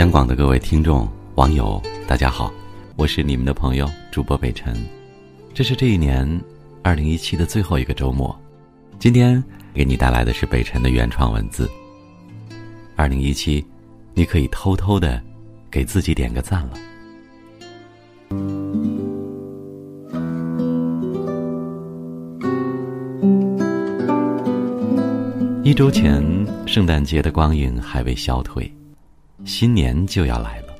央广的各位听众、网友，大家好，我是你们的朋友主播北辰。这是这一年二零一七的最后一个周末，今天给你带来的是北辰的原创文字。二零一七，你可以偷偷的给自己点个赞了。一周前，圣诞节的光影还未消退。新年就要来了，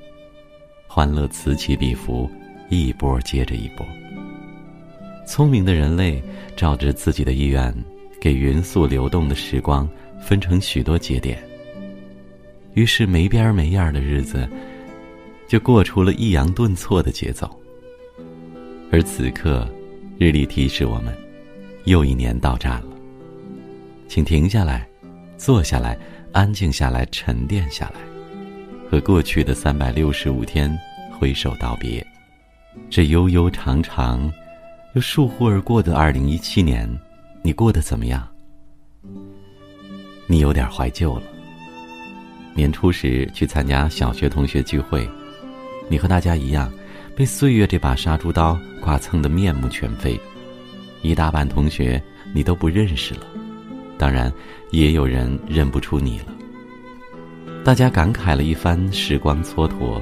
欢乐此起彼伏，一波接着一波。聪明的人类照着自己的意愿，给匀速流动的时光分成许多节点。于是没边儿没样的日子，就过出了抑扬顿挫的节奏。而此刻，日历提示我们，又一年到站了。请停下来，坐下来，安静下来，沉淀下来。和过去的三百六十五天挥手道别，这悠悠长长又倏忽而过的二零一七年，你过得怎么样？你有点怀旧了。年初时去参加小学同学聚会，你和大家一样，被岁月这把杀猪刀刮蹭的面目全非，一大半同学你都不认识了，当然也有人认不出你了。大家感慨了一番时光蹉跎，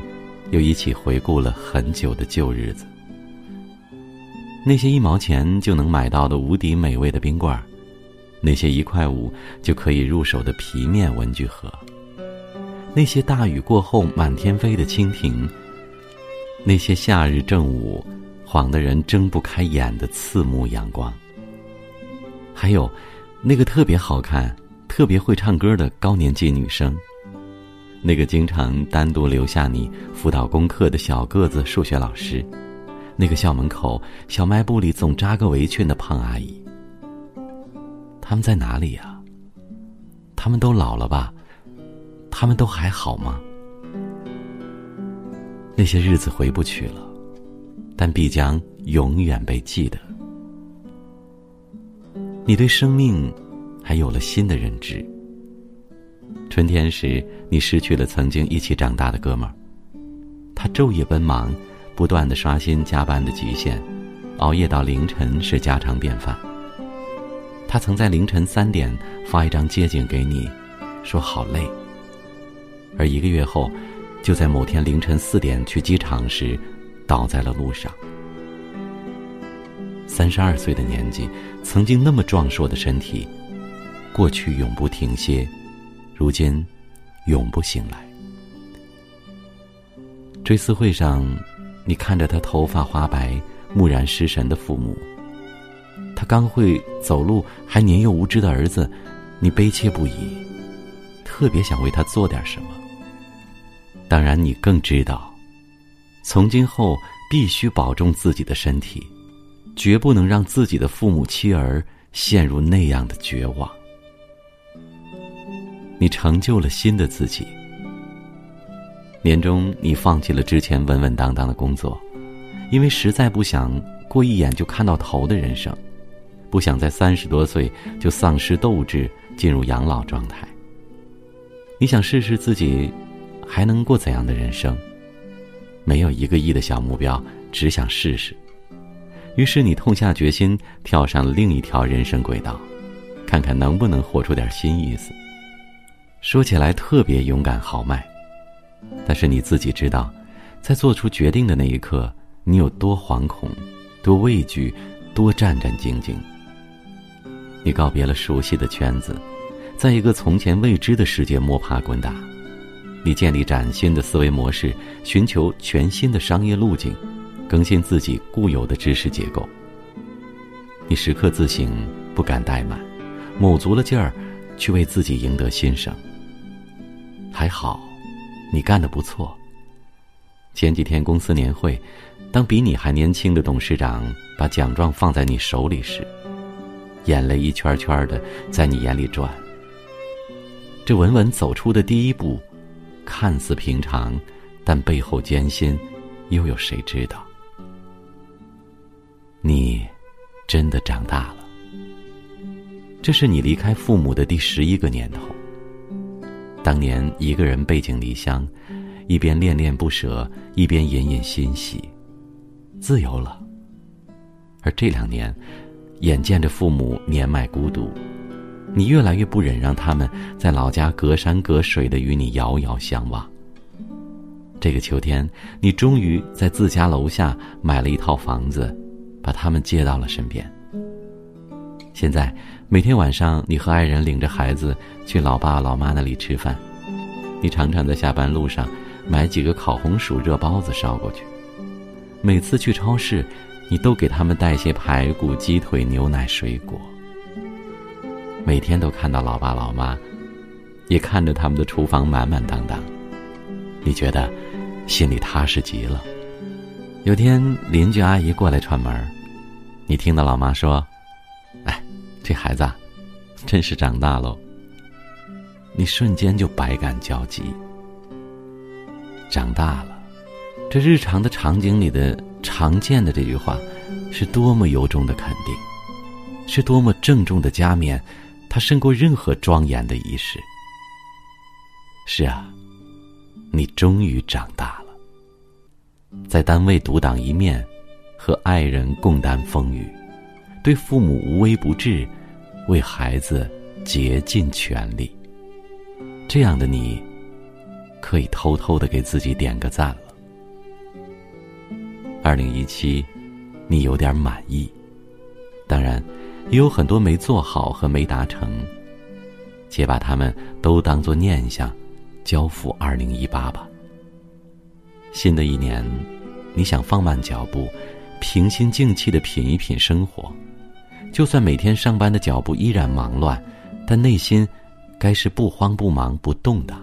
又一起回顾了很久的旧日子。那些一毛钱就能买到的无敌美味的冰棍儿，那些一块五就可以入手的皮面文具盒，那些大雨过后满天飞的蜻蜓，那些夏日正午晃得人睁不开眼的刺目阳光，还有那个特别好看、特别会唱歌的高年级女生。那个经常单独留下你辅导功课的小个子数学老师，那个校门口小卖部里总扎个围裙的胖阿姨，他们在哪里呀？他们都老了吧？他们都还好吗？那些日子回不去了，但必将永远被记得。你对生命还有了新的认知。春天时，你失去了曾经一起长大的哥们儿。他昼夜奔忙，不断的刷新加班的极限，熬夜到凌晨是家常便饭。他曾在凌晨三点发一张街景给你，说好累。而一个月后，就在某天凌晨四点去机场时，倒在了路上。三十二岁的年纪，曾经那么壮硕的身体，过去永不停歇。如今，永不醒来。追思会上，你看着他头发花白、木然失神的父母，他刚会走路还年幼无知的儿子，你悲切不已，特别想为他做点什么。当然，你更知道，从今后必须保重自己的身体，绝不能让自己的父母妻儿陷入那样的绝望。你成就了新的自己。年终，你放弃了之前稳稳当当的工作，因为实在不想过一眼就看到头的人生，不想在三十多岁就丧失斗志，进入养老状态。你想试试自己还能过怎样的人生？没有一个亿的小目标，只想试试。于是你痛下决心，跳上了另一条人生轨道，看看能不能活出点新意思。说起来特别勇敢豪迈，但是你自己知道，在做出决定的那一刻，你有多惶恐，多畏惧，多战战兢兢。你告别了熟悉的圈子，在一个从前未知的世界摸爬滚打。你建立崭新的思维模式，寻求全新的商业路径，更新自己固有的知识结构。你时刻自省，不敢怠慢，卯足了劲儿，去为自己赢得新生。还好，你干得不错。前几天公司年会，当比你还年轻的董事长把奖状放在你手里时，眼泪一圈圈的在你眼里转。这稳稳走出的第一步，看似平常，但背后艰辛，又有谁知道？你真的长大了。这是你离开父母的第十一个年头。当年一个人背井离乡，一边恋恋不舍，一边隐隐欣喜，自由了。而这两年，眼见着父母年迈孤独，你越来越不忍让他们在老家隔山隔水的与你遥遥相望。这个秋天，你终于在自家楼下买了一套房子，把他们接到了身边。现在每天晚上，你和爱人领着孩子去老爸老妈那里吃饭，你常常在下班路上买几个烤红薯、热包子捎过去。每次去超市，你都给他们带些排骨、鸡腿、牛奶、水果。每天都看到老爸老妈，也看着他们的厨房满满当当，你觉得？心里踏实极了。有天邻居阿姨过来串门你听到老妈说：“哎，这孩子，真是长大喽。”你瞬间就百感交集。长大了，这日常的场景里的常见的这句话，是多么由衷的肯定，是多么郑重的加冕，它胜过任何庄严的仪式。是啊。你终于长大了，在单位独当一面，和爱人共担风雨，对父母无微不至，为孩子竭尽全力。这样的你，可以偷偷的给自己点个赞了。二零一七，你有点满意，当然，也有很多没做好和没达成，且把他们都当做念想。交付二零一八吧。新的一年，你想放慢脚步，平心静气的品一品生活。就算每天上班的脚步依然忙乱，但内心该是不慌不忙不动的。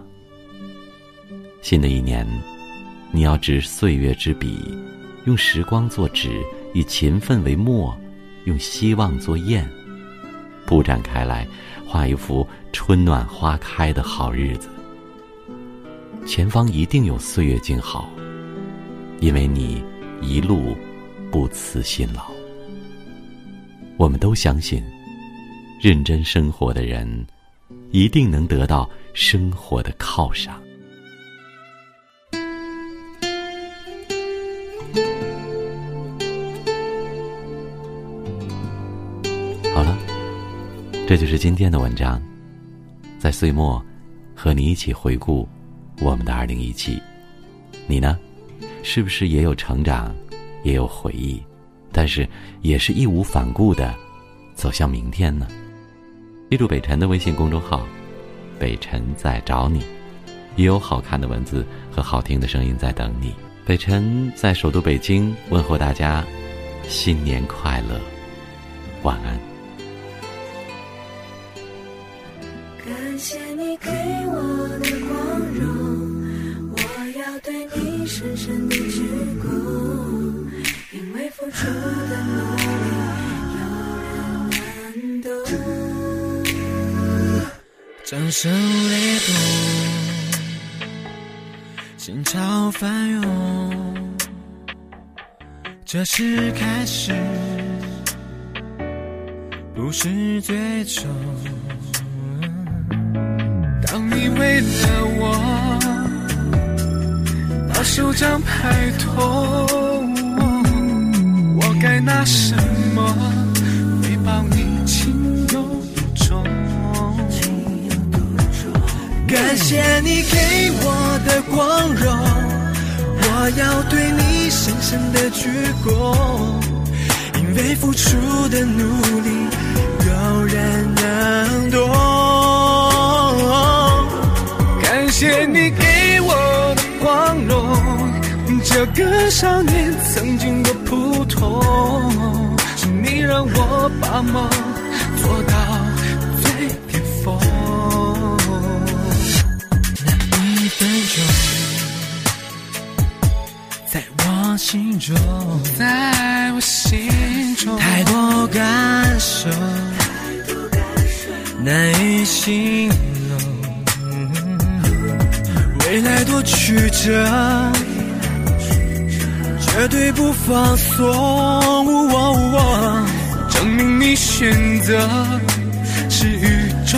新的一年，你要执岁月之笔，用时光做纸，以勤奋为墨，用希望做砚，铺展开来，画一幅春暖花开的好日子。前方一定有岁月静好，因为你一路不辞辛劳。我们都相信，认真生活的人一定能得到生活的犒赏。好了，这就是今天的文章，在岁末和你一起回顾。我们的二零一七，你呢？是不是也有成长，也有回忆，但是也是义无反顾的走向明天呢？记住北辰的微信公众号“北辰在找你”，也有好看的文字和好听的声音在等你。北辰在首都北京问候大家，新年快乐，晚安。感谢你给我的光荣。我要对你深深的鞠躬，掌声雷动，心潮翻涌，这是开始，不是最终。当你为了我。把手掌拍痛，该拿什么回报你情有独钟？感谢你给我的光荣，我要对你深深的鞠躬，因为付出的努力，有人这个少年曾经多普通，是你让我把梦做到最巅峰。那一分钟，在我心中，在我心中，太多感受，难以形容。未来多曲折，绝对不放松。证明你选择是与众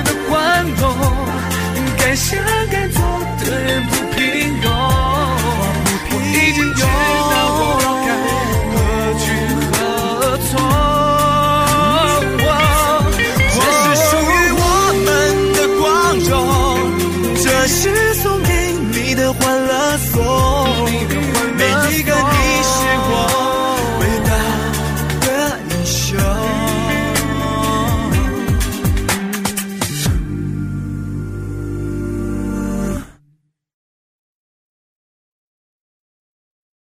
玩弄，该想该做的人不平庸。